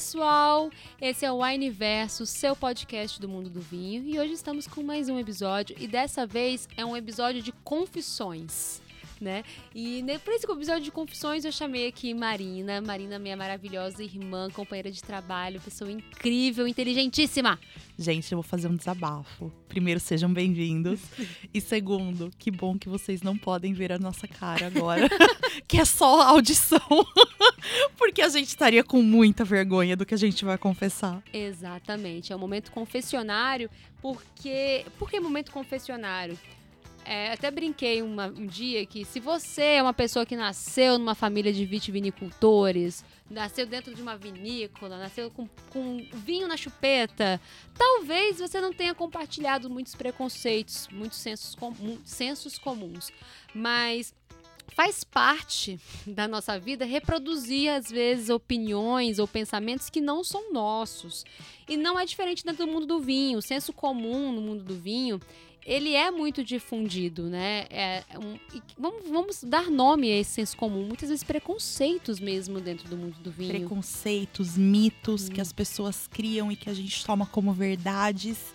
pessoal! Esse é o Wineverso, seu podcast do mundo do vinho, e hoje estamos com mais um episódio, e dessa vez é um episódio de confissões. Né? E por esse episódio de confissões eu chamei aqui Marina, Marina, minha maravilhosa irmã, companheira de trabalho, pessoa incrível, inteligentíssima. Gente, eu vou fazer um desabafo. Primeiro, sejam bem-vindos. e segundo, que bom que vocês não podem ver a nossa cara agora, que é só audição. Porque a gente estaria com muita vergonha do que a gente vai confessar. Exatamente. É um momento confessionário, porque. Por que momento confessionário? É, até brinquei uma, um dia que se você é uma pessoa que nasceu numa família de vitivinicultores, nasceu dentro de uma vinícola, nasceu com, com vinho na chupeta, talvez você não tenha compartilhado muitos preconceitos, muitos sensos, com, sensos comuns. Mas faz parte da nossa vida reproduzir, às vezes, opiniões ou pensamentos que não são nossos. E não é diferente dentro do mundo do vinho. O senso comum no mundo do vinho ele é muito difundido, né? É um, vamos, vamos, dar nome a esse senso comum. Muitas vezes preconceitos mesmo dentro do mundo do vinho. Preconceitos, mitos hum. que as pessoas criam e que a gente toma como verdades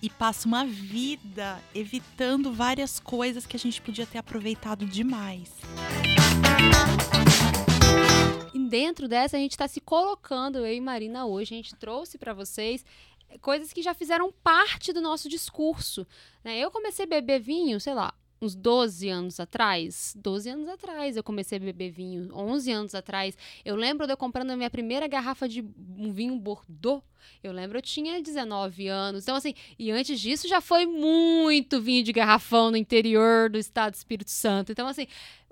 e passa uma vida evitando várias coisas que a gente podia ter aproveitado demais. E dentro dessa, a gente está se colocando, eu e Marina hoje, a gente trouxe para vocês coisas que já fizeram parte do nosso discurso. Né? Eu comecei a beber vinho, sei lá, uns 12 anos atrás, 12 anos atrás eu comecei a beber vinho, 11 anos atrás. Eu lembro de eu comprando a minha primeira garrafa de um vinho Bordeaux. Eu lembro eu tinha 19 anos. Então assim, e antes disso já foi muito vinho de garrafão no interior do estado do Espírito Santo. Então assim,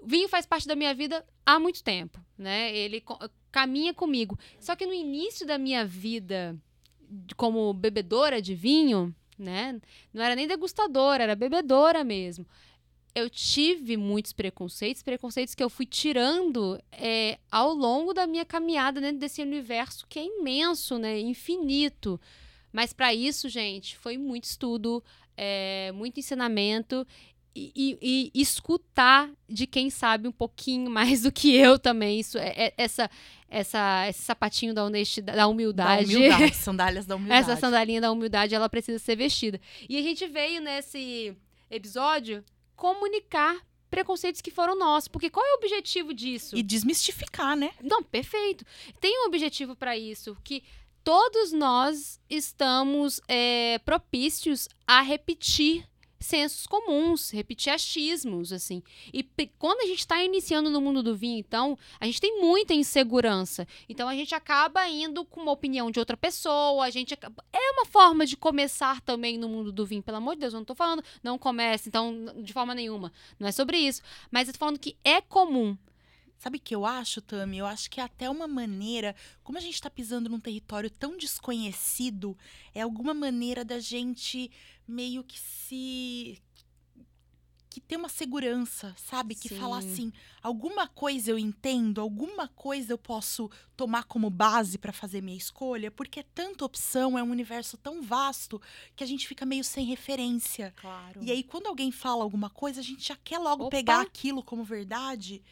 vinho faz parte da minha vida há muito tempo, né? Ele caminha comigo. Só que no início da minha vida como bebedora de vinho, né? Não era nem degustadora, era bebedora mesmo. Eu tive muitos preconceitos, preconceitos que eu fui tirando é, ao longo da minha caminhada dentro desse universo que é imenso, né? Infinito. Mas para isso, gente, foi muito estudo, é, muito ensinamento e, e, e, escutar de quem sabe um pouquinho mais do que eu também. Isso é, é essa essa esse sapatinho da honestidade, da humildade. Da humildade, sandálias da humildade. essa sandalinha da humildade, ela precisa ser vestida. E a gente veio nesse episódio comunicar preconceitos que foram nossos, porque qual é o objetivo disso? E desmistificar, né? Não, perfeito. Tem um objetivo para isso, que todos nós estamos é, propícios a repetir sensos comuns, repetir achismos, assim. E quando a gente está iniciando no mundo do vinho, então, a gente tem muita insegurança. Então, a gente acaba indo com uma opinião de outra pessoa, a gente acaba... É uma forma de começar também no mundo do vinho, pelo amor de Deus, eu não estou falando não comece, então, de forma nenhuma. Não é sobre isso. Mas eu tô falando que é comum Sabe o que eu acho, Tami? Eu acho que é até uma maneira, como a gente está pisando num território tão desconhecido, é alguma maneira da gente meio que se que ter uma segurança, sabe? Que Sim. falar assim, alguma coisa eu entendo, alguma coisa eu posso tomar como base para fazer minha escolha, porque é tanta opção, é um universo tão vasto que a gente fica meio sem referência. Claro. E aí quando alguém fala alguma coisa, a gente já quer logo Opa. pegar aquilo como verdade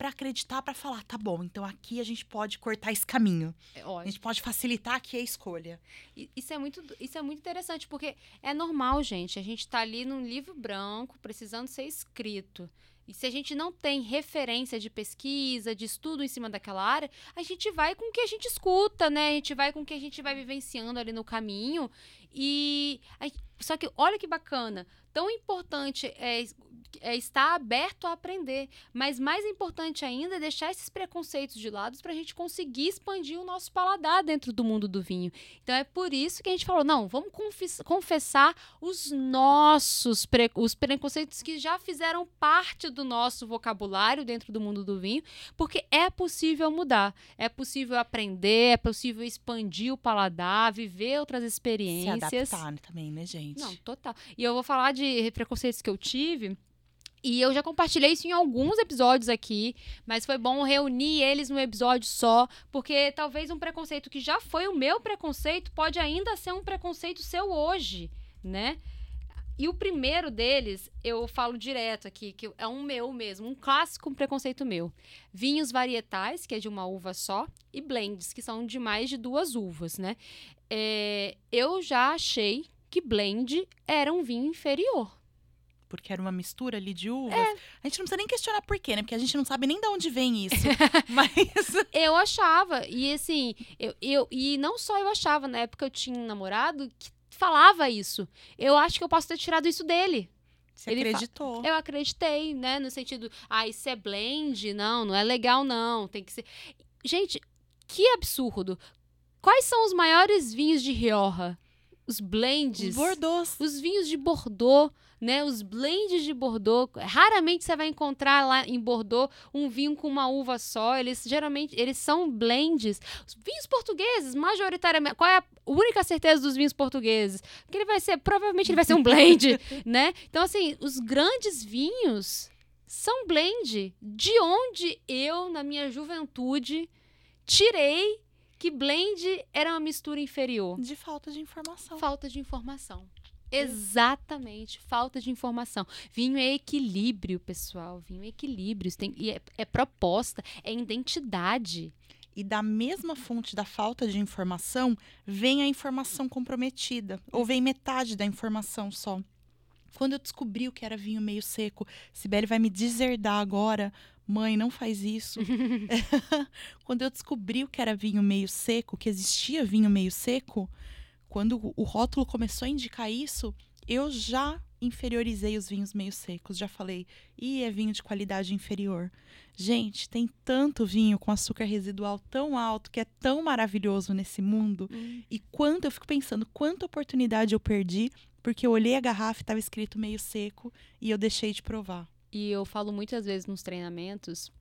para acreditar, para falar, tá bom, então aqui a gente pode cortar esse caminho. É, a gente pode facilitar aqui a escolha. Isso é muito, isso é muito interessante, porque é normal, gente. A gente tá ali num livro branco, precisando ser escrito. E se a gente não tem referência de pesquisa, de estudo em cima daquela área, a gente vai com o que a gente escuta, né? A gente vai com o que a gente vai vivenciando ali no caminho. E só que olha que bacana, tão importante é é estar aberto a aprender. Mas mais importante ainda é deixar esses preconceitos de lado para a gente conseguir expandir o nosso paladar dentro do mundo do vinho. Então é por isso que a gente falou: não, vamos confessar os nossos pre os preconceitos que já fizeram parte do nosso vocabulário dentro do mundo do vinho, porque é possível mudar, é possível aprender, é possível expandir o paladar, viver outras experiências. Adaptar também, né, gente? Não, total. E eu vou falar de preconceitos que eu tive e eu já compartilhei isso em alguns episódios aqui, mas foi bom reunir eles num episódio só, porque talvez um preconceito que já foi o meu preconceito pode ainda ser um preconceito seu hoje, né? E o primeiro deles, eu falo direto aqui, que é um meu mesmo, um clássico preconceito meu. Vinhos varietais, que é de uma uva só, e blends, que são de mais de duas uvas, né? É, eu já achei que blend era um vinho inferior. Porque era uma mistura ali de uvas. É. A gente não precisa nem questionar por quê, né? Porque a gente não sabe nem de onde vem isso. Mas. Eu achava. E assim, eu, eu, e não só eu achava, na época eu tinha um namorado que falava isso. Eu acho que eu posso ter tirado isso dele. Você Ele acreditou. Eu acreditei, né? No sentido, ah, isso é blend? Não, não é legal, não. Tem que ser. Gente, que absurdo. Quais são os maiores vinhos de Rioja? Os blends. Os Bordeaux. Os vinhos de Bordeaux né? Os blends de Bordeaux, raramente você vai encontrar lá em Bordeaux um vinho com uma uva só. Eles geralmente eles são blends. Os vinhos portugueses, majoritariamente, qual é a única certeza dos vinhos portugueses? Que ele vai ser, provavelmente ele vai ser um blend, né? Então assim, os grandes vinhos são blend. De onde eu na minha juventude tirei que blend era uma mistura inferior? De falta de informação. Falta de informação. Exatamente, falta de informação. Vinho é equilíbrio, pessoal. Vinho é equilíbrio. Tem, é, é proposta, é identidade. E da mesma fonte da falta de informação, vem a informação comprometida. Ou vem metade da informação só. Quando eu descobri o que era vinho meio seco, Sibeli vai me deserdar agora. Mãe, não faz isso. Quando eu descobri o que era vinho meio seco, que existia vinho meio seco, quando o rótulo começou a indicar isso, eu já inferiorizei os vinhos meio secos. Já falei, e é vinho de qualidade inferior. Gente, tem tanto vinho com açúcar residual tão alto que é tão maravilhoso nesse mundo. Hum. E quanto eu fico pensando, quanta oportunidade eu perdi porque eu olhei a garrafa e estava escrito meio seco e eu deixei de provar. E eu falo muitas vezes nos treinamentos,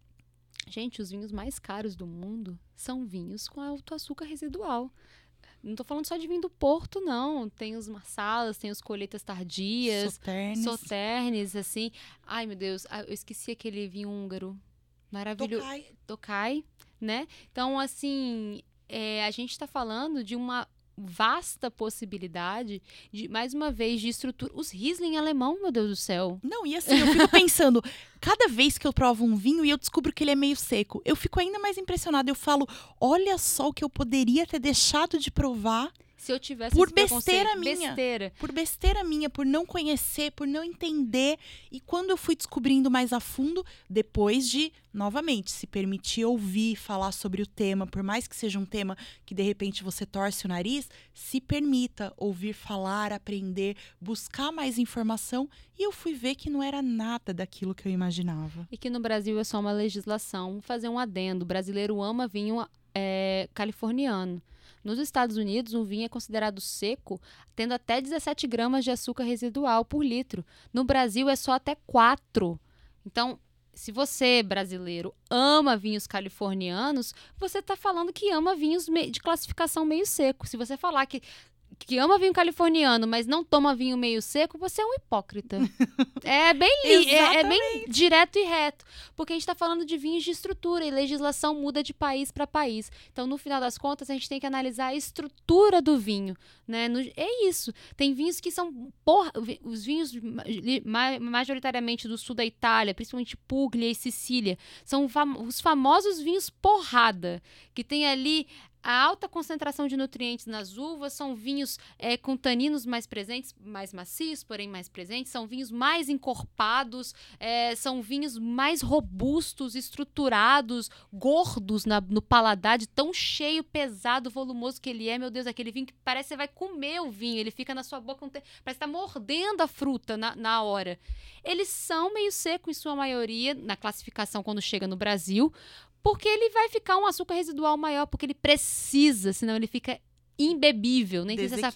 gente, os vinhos mais caros do mundo são vinhos com alto açúcar residual. Não tô falando só de vinho do Porto, não. Tem os massalas, tem os colheitas tardias. Soternes. Soternes, assim. Ai, meu Deus, ah, eu esqueci aquele vinho húngaro. Maravilhoso. Tokai. Tokai, né? Então, assim, é, a gente está falando de uma vasta possibilidade de, mais uma vez, de estrutura. Os Riesling alemão, meu Deus do céu. Não, e assim, eu fico pensando, cada vez que eu provo um vinho e eu descubro que ele é meio seco, eu fico ainda mais impressionada. Eu falo, olha só o que eu poderia ter deixado de provar se eu tivesse por besteira minha, besteira. por besteira minha, por não conhecer, por não entender. E quando eu fui descobrindo mais a fundo, depois de novamente se permitir ouvir, falar sobre o tema, por mais que seja um tema que de repente você torce o nariz, se permita ouvir falar, aprender, buscar mais informação. E eu fui ver que não era nada daquilo que eu imaginava. E que no Brasil é só uma legislação. Vou fazer um adendo: o brasileiro ama vinho é, californiano. Nos Estados Unidos, um vinho é considerado seco, tendo até 17 gramas de açúcar residual por litro. No Brasil, é só até 4. Então, se você, brasileiro, ama vinhos californianos, você está falando que ama vinhos de classificação meio seco. Se você falar que que ama vinho californiano, mas não toma vinho meio seco, você é um hipócrita. é bem é, é, bem direto e reto, porque a gente está falando de vinhos de estrutura e legislação muda de país para país. Então, no final das contas, a gente tem que analisar a estrutura do vinho, né? No, é isso. Tem vinhos que são porra, os vinhos majoritariamente do sul da Itália, principalmente Puglia e Sicília, são os famosos vinhos porrada, que tem ali a alta concentração de nutrientes nas uvas são vinhos é, com taninos mais presentes, mais macios, porém mais presentes, são vinhos mais encorpados, é, são vinhos mais robustos, estruturados, gordos na, no paladar, de tão cheio, pesado, volumoso que ele é. Meu Deus, aquele vinho que parece que você vai comer o vinho, ele fica na sua boca, parece que está mordendo a fruta na, na hora. Eles são meio seco em sua maioria, na classificação quando chega no Brasil, porque ele vai ficar um açúcar residual maior, porque ele precisa, senão ele fica imbebível. Nem sei se essa,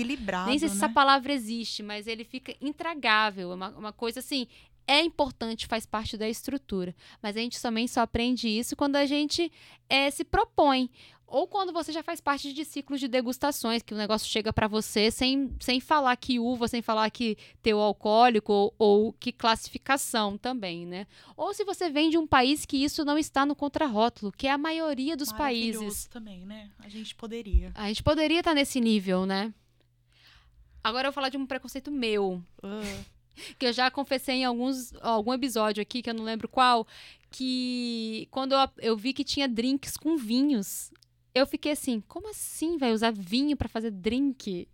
nem sei se essa né? palavra existe, mas ele fica intragável. É uma, uma coisa assim. É importante, faz parte da estrutura. Mas a gente também só aprende isso quando a gente é, se propõe ou quando você já faz parte de ciclos de degustações, que o negócio chega para você sem, sem falar que uva, sem falar que teu alcoólico ou, ou, que classificação também, né? Ou se você vem de um país que isso não está no contrarótulo, que é a maioria dos países. também, né? A gente poderia. A gente poderia estar nesse nível, né? Agora eu vou falar de um preconceito meu. Uh. que eu já confessei em alguns, algum episódio aqui, que eu não lembro qual, que quando eu, eu vi que tinha drinks com vinhos, eu fiquei assim, como assim vai usar vinho para fazer drink?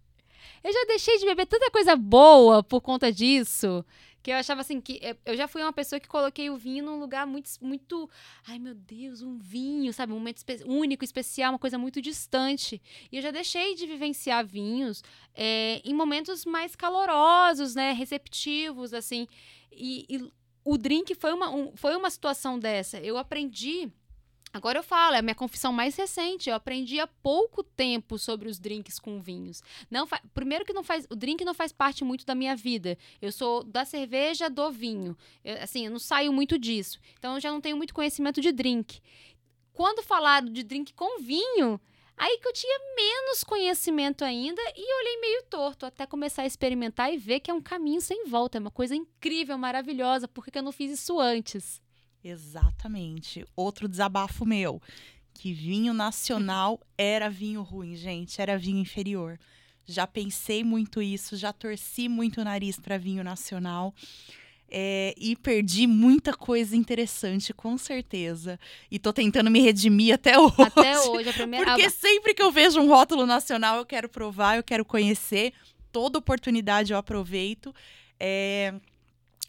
Eu já deixei de beber tanta coisa boa por conta disso. Que eu achava assim, que eu já fui uma pessoa que coloquei o vinho num lugar muito, muito. Ai, meu Deus, um vinho, sabe? Um momento espe único, especial, uma coisa muito distante. E eu já deixei de vivenciar vinhos é, em momentos mais calorosos, né? Receptivos, assim. E, e o drink foi uma, um, foi uma situação dessa. Eu aprendi Agora eu falo, é a minha confissão mais recente. Eu aprendi há pouco tempo sobre os drinks com vinhos. Não fa... Primeiro que não faz, o drink não faz parte muito da minha vida. Eu sou da cerveja, do vinho. Eu, assim, eu não saio muito disso. Então eu já não tenho muito conhecimento de drink. Quando falaram de drink com vinho, aí que eu tinha menos conhecimento ainda e olhei meio torto até começar a experimentar e ver que é um caminho sem volta, é uma coisa incrível, maravilhosa. Por que eu não fiz isso antes? Exatamente. Outro desabafo meu. Que vinho nacional era vinho ruim, gente. Era vinho inferior. Já pensei muito isso, já torci muito o nariz para vinho nacional. É, e perdi muita coisa interessante, com certeza. E tô tentando me redimir até hoje. Até hoje, a primeira. Porque sempre que eu vejo um rótulo nacional, eu quero provar, eu quero conhecer. Toda oportunidade eu aproveito. É,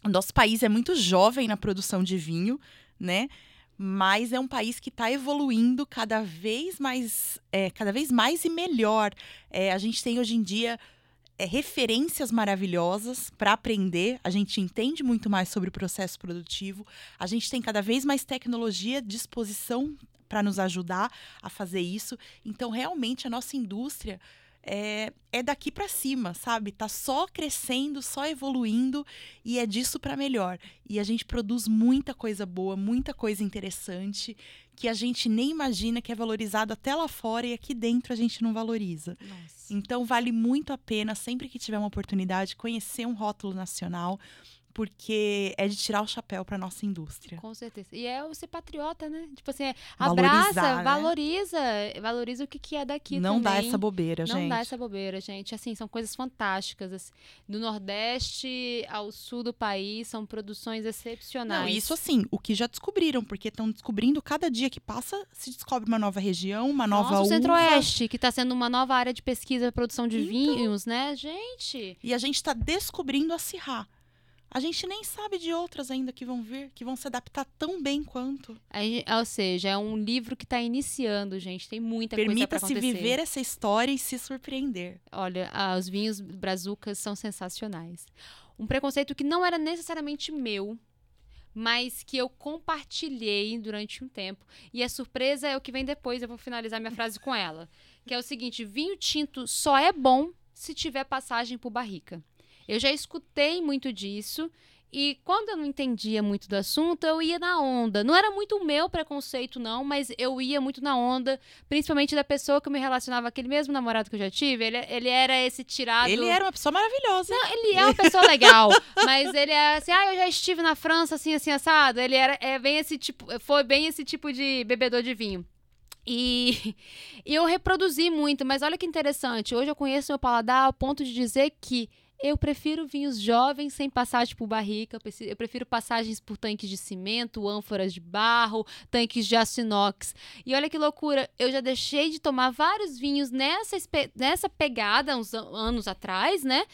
o nosso país é muito jovem na produção de vinho, né? Mas é um país que está evoluindo cada vez mais, é, cada vez mais e melhor. É, a gente tem hoje em dia é, referências maravilhosas para aprender. A gente entende muito mais sobre o processo produtivo. A gente tem cada vez mais tecnologia à disposição para nos ajudar a fazer isso. Então, realmente, a nossa indústria é, é daqui para cima, sabe? Tá só crescendo, só evoluindo e é disso para melhor. E a gente produz muita coisa boa, muita coisa interessante que a gente nem imagina que é valorizado até lá fora e aqui dentro a gente não valoriza. Nossa. Então vale muito a pena sempre que tiver uma oportunidade conhecer um rótulo nacional, porque é de tirar o chapéu para nossa indústria. Com certeza. E é o ser patriota, né? Tipo assim, é, abraça, né? valoriza, valoriza o que, que é daqui Não também. dá essa bobeira, Não gente. Não dá essa bobeira, gente. Assim, são coisas fantásticas. Assim. Do Nordeste ao Sul do país, são produções excepcionais. Não, isso assim, o que já descobriram, porque estão descobrindo, cada dia que passa, se descobre uma nova região, uma nova Nossa, uva. o Centro-Oeste, que está sendo uma nova área de pesquisa e produção de então... vinhos, né, gente? E a gente está descobrindo a Cirrá. A gente nem sabe de outras ainda que vão vir, que vão se adaptar tão bem quanto. ou seja, é um livro que está iniciando, gente. Tem muita coisa para acontecer. Permita-se viver essa história e se surpreender. Olha, ah, os vinhos brazucas são sensacionais. Um preconceito que não era necessariamente meu, mas que eu compartilhei durante um tempo. E a surpresa é o que vem depois, eu vou finalizar minha frase com ela. Que é o seguinte: vinho tinto só é bom se tiver passagem por barrica. Eu já escutei muito disso. E quando eu não entendia muito do assunto, eu ia na onda. Não era muito o meu preconceito, não, mas eu ia muito na onda, principalmente da pessoa que eu me relacionava, aquele mesmo namorado que eu já tive. Ele, ele era esse tirado. Ele era uma pessoa maravilhosa. Não, ele é uma pessoa legal, mas ele é assim, ah, eu já estive na França, assim, assim, assado. Ele era é bem esse tipo, foi bem esse tipo de bebedor de vinho. E, e eu reproduzi muito, mas olha que interessante. Hoje eu conheço meu paladar ao ponto de dizer que eu prefiro vinhos jovens sem passagem por barrica. Eu prefiro passagens por tanques de cimento, ânforas de barro, tanques de aço inox. E olha que loucura, eu já deixei de tomar vários vinhos nessa, nessa pegada uns anos atrás, né?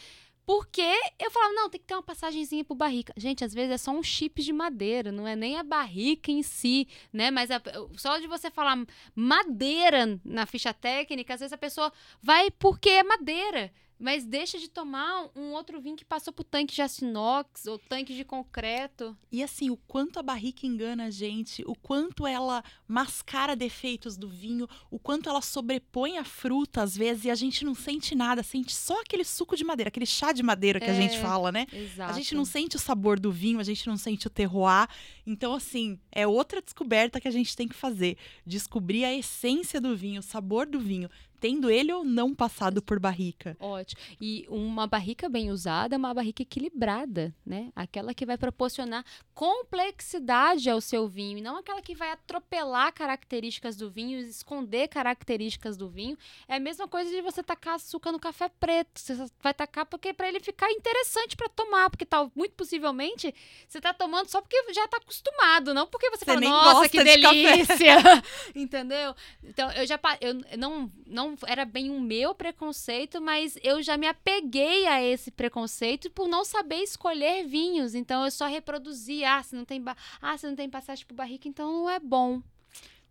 Porque eu falava, não, tem que ter uma passagenzinha por barrica. Gente, às vezes é só um chip de madeira, não é nem a barrica em si, né? Mas a, só de você falar madeira na ficha técnica, às vezes a pessoa vai porque é madeira mas deixa de tomar um outro vinho que passou por tanque de aço inox ou tanque de concreto. E assim, o quanto a barrica engana a gente, o quanto ela mascara defeitos do vinho, o quanto ela sobrepõe a fruta às vezes e a gente não sente nada, sente só aquele suco de madeira, aquele chá de madeira que é, a gente fala, né? Exato. A gente não sente o sabor do vinho, a gente não sente o terroir. Então, assim, é outra descoberta que a gente tem que fazer. Descobrir a essência do vinho, o sabor do vinho tendo ele ou não passado por barrica. Ótimo. E uma barrica bem usada é uma barrica equilibrada, né? Aquela que vai proporcionar complexidade ao seu vinho, e não aquela que vai atropelar características do vinho, esconder características do vinho. É a mesma coisa de você tacar açúcar no café preto. Você vai tacar porque para ele ficar interessante para tomar, porque tal, muito possivelmente você tá tomando só porque já tá acostumado, não porque você, você fala, nossa, que delícia. Entendeu? Então, eu já eu não não era bem o meu preconceito, mas eu já me apeguei a esse preconceito por não saber escolher vinhos. Então eu só reproduzi, ah, se não tem, ah, se não tem passagem por barrica, então não é bom.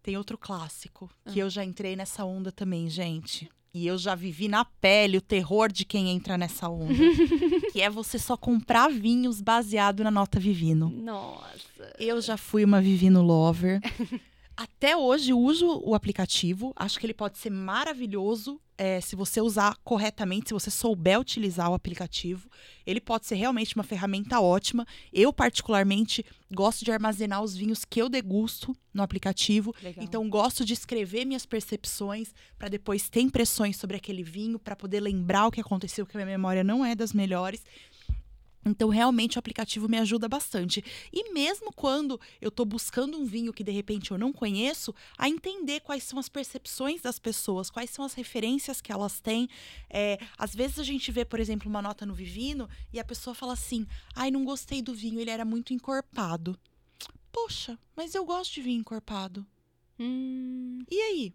Tem outro clássico que ah. eu já entrei nessa onda também, gente. E eu já vivi na pele o terror de quem entra nessa onda. que é você só comprar vinhos baseado na nota Vivino. Nossa. Eu já fui uma Vivino lover. Até hoje uso o aplicativo, acho que ele pode ser maravilhoso é, se você usar corretamente, se você souber utilizar o aplicativo. Ele pode ser realmente uma ferramenta ótima. Eu, particularmente, gosto de armazenar os vinhos que eu degusto no aplicativo. Legal. Então, gosto de escrever minhas percepções para depois ter impressões sobre aquele vinho, para poder lembrar o que aconteceu, que a minha memória não é das melhores. Então, realmente, o aplicativo me ajuda bastante. E mesmo quando eu estou buscando um vinho que de repente eu não conheço, a entender quais são as percepções das pessoas, quais são as referências que elas têm. É, às vezes a gente vê, por exemplo, uma nota no Vivino e a pessoa fala assim: ai, não gostei do vinho, ele era muito encorpado. Poxa, mas eu gosto de vinho encorpado. Hum. E aí?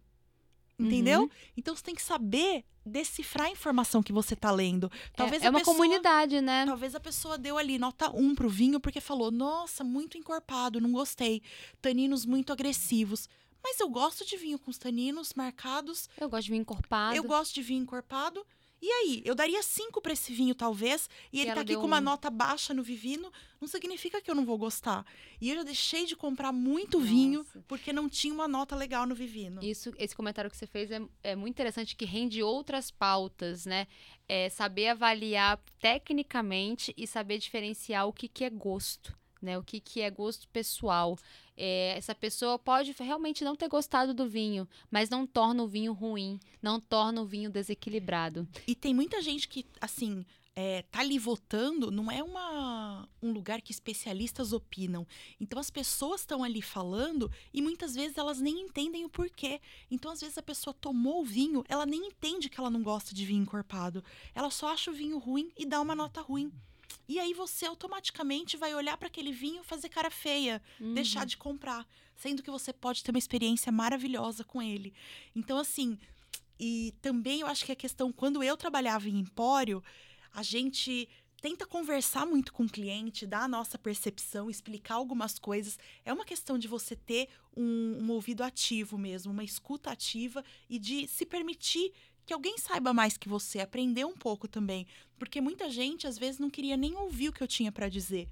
Entendeu? Uhum. Então você tem que saber decifrar a informação que você está lendo. Talvez é, é uma pessoa, comunidade, né? Talvez a pessoa deu ali nota 1 pro vinho porque falou: "Nossa, muito encorpado, não gostei. Taninos muito agressivos". Mas eu gosto de vinho com os taninos marcados. Eu gosto de vinho encorpado. Eu gosto de vinho encorpado. E aí, eu daria cinco para esse vinho, talvez, e, e ele tá aqui com uma um... nota baixa no Vivino, não significa que eu não vou gostar. E eu já deixei de comprar muito Nossa. vinho porque não tinha uma nota legal no Vivino. Isso, esse comentário que você fez é, é muito interessante, que rende outras pautas, né? É saber avaliar tecnicamente e saber diferenciar o que, que é gosto né? O que, que é gosto pessoal. É, essa pessoa pode realmente não ter gostado do vinho, mas não torna o vinho ruim, não torna o vinho desequilibrado. E tem muita gente que, assim, é, tá ali votando, não é uma, um lugar que especialistas opinam. Então as pessoas estão ali falando e muitas vezes elas nem entendem o porquê. Então, às vezes, a pessoa tomou o vinho, ela nem entende que ela não gosta de vinho encorpado. Ela só acha o vinho ruim e dá uma nota ruim. E aí você automaticamente vai olhar para aquele vinho, fazer cara feia, uhum. deixar de comprar, sendo que você pode ter uma experiência maravilhosa com ele. Então assim, e também eu acho que a questão quando eu trabalhava em empório, a gente tenta conversar muito com o cliente, dar a nossa percepção, explicar algumas coisas. É uma questão de você ter um, um ouvido ativo mesmo, uma escuta ativa e de se permitir que alguém saiba mais que você, aprender um pouco também. Porque muita gente, às vezes, não queria nem ouvir o que eu tinha para dizer.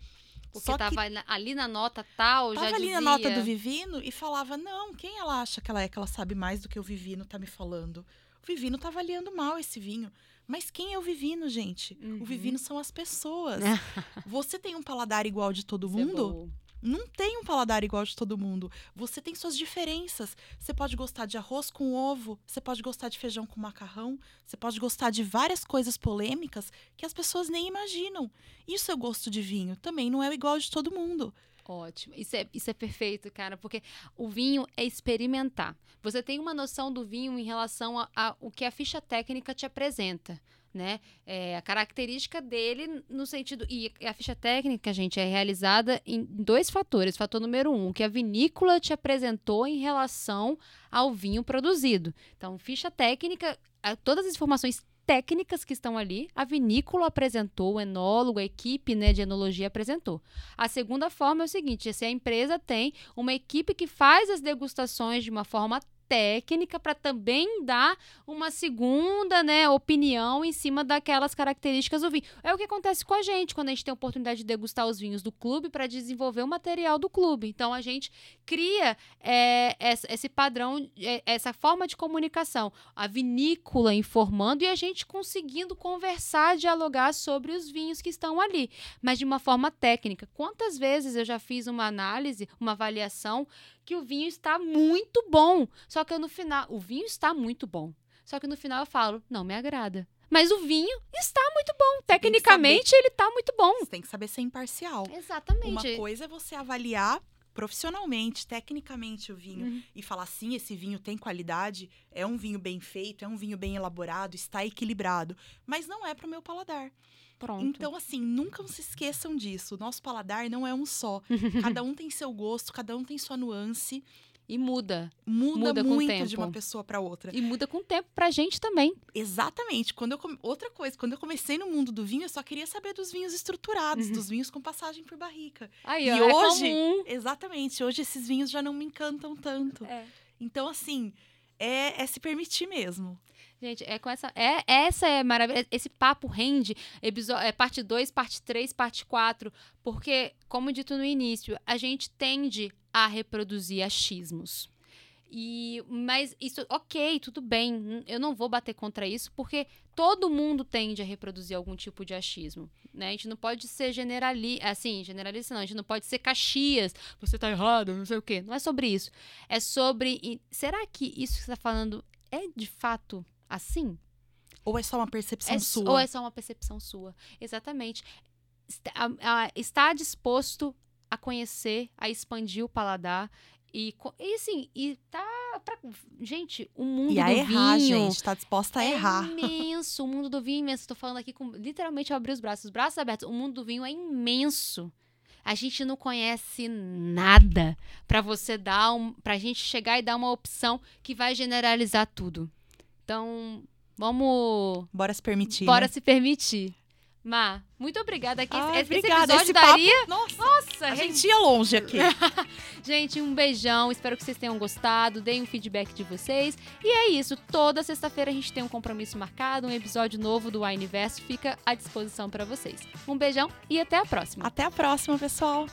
Porque Só tava que ali na nota tal, tava já ali dizia... na nota do Vivino e falava, não, quem ela acha que ela é, que ela sabe mais do que o Vivino tá me falando? O Vivino tá avaliando mal esse vinho. Mas quem é o Vivino, gente? Uhum. O Vivino são as pessoas. Você tem um paladar igual de todo Isso é mundo? É não tem um paladar igual de todo mundo. Você tem suas diferenças. Você pode gostar de arroz com ovo, você pode gostar de feijão com macarrão, você pode gostar de várias coisas polêmicas que as pessoas nem imaginam. E o seu gosto de vinho também não é igual de todo mundo. Ótimo. Isso é, isso é perfeito, cara, porque o vinho é experimentar. Você tem uma noção do vinho em relação ao que a ficha técnica te apresenta né? É, a característica dele no sentido. E a ficha técnica, gente, é realizada em dois fatores. Fator número um, que a vinícola te apresentou em relação ao vinho produzido. Então, ficha técnica, todas as informações técnicas que estão ali, a vinícola apresentou, o enólogo, a equipe né, de enologia apresentou. A segunda forma é o seguinte: se a empresa tem uma equipe que faz as degustações de uma forma técnica para também dar uma segunda né, opinião em cima daquelas características do vinho. É o que acontece com a gente quando a gente tem a oportunidade de degustar os vinhos do clube para desenvolver o material do clube. Então a gente cria é, esse padrão, é, essa forma de comunicação, a vinícola informando e a gente conseguindo conversar, dialogar sobre os vinhos que estão ali, mas de uma forma técnica. Quantas vezes eu já fiz uma análise, uma avaliação que o vinho está muito bom. Só que no final, o vinho está muito bom. Só que no final eu falo, não me agrada. Mas o vinho está muito bom. Tecnicamente, ele está muito bom. Você tem que saber ser imparcial. Exatamente. Uma coisa é você avaliar profissionalmente, tecnicamente o vinho Uhum. e falar sim, esse vinho tem qualidade, é um vinho bem feito, é um vinho bem elaborado, está equilibrado, mas não é para o meu paladar. Pronto. Então, assim, nunca se esqueçam disso. O nosso paladar não é um só. cada um tem seu gosto, cada um tem sua nuance. E muda. Muda, Muda muito de uma pessoa para outra. E muda com o tempo pra gente também. Exatamente. Quando eu come- Outra coisa, quando eu comecei no mundo do vinho, eu só queria saber dos vinhos estruturados, Uhum. dos vinhos com passagem por barrica. Aí, E ó, é hoje- comum. Exatamente. Hoje esses vinhos já não me encantam tanto. É. Então, assim, é, é se permitir mesmo. Gente, é com essa. É, essa é maravilha. Esse papo rende episo- é, parte 2, parte 3, parte 4. Porque, como dito no início, a gente tende a reproduzir achismos. E, mas isso, ok, tudo bem. Eu não vou bater contra isso, porque todo mundo tende a reproduzir algum tipo de achismo. Né? A gente não pode ser generali assim, generalista, não. A gente não pode ser caxias. Você tá errado, não sei o quê. Não é sobre isso. É sobre. Será que isso que você tá falando é de fato assim? Ou é só uma percepção É sua? Ou é só uma percepção sua? Exatamente. Está, está disposto a conhecer, a expandir o paladar. E, e assim, e tá pra. Gente, o mundo E a do errar, vinho. gente. Tá disposta a é errar. imenso, o mundo do vinho é imenso. Tô falando aqui com literalmente eu abri os braços, os braços abertos. O mundo do vinho é imenso. A gente não conhece nada pra você dar um, pra gente chegar e dar uma opção que vai generalizar tudo. Então, vamos Bora se permitir. bora né? se permitir. Má, muito obrigada aqui. Ai, esse obrigada. episódio Esse papo- daria. Nossa, Nossa, a gente. gente ia longe aqui. Gente, um beijão. Espero que vocês tenham gostado. Deem um feedback de vocês. E é isso. Toda sexta-feira a gente tem um compromisso marcado. Um episódio novo do Wineverso fica à disposição para vocês. Um beijão e até a próxima. Até a próxima, pessoal.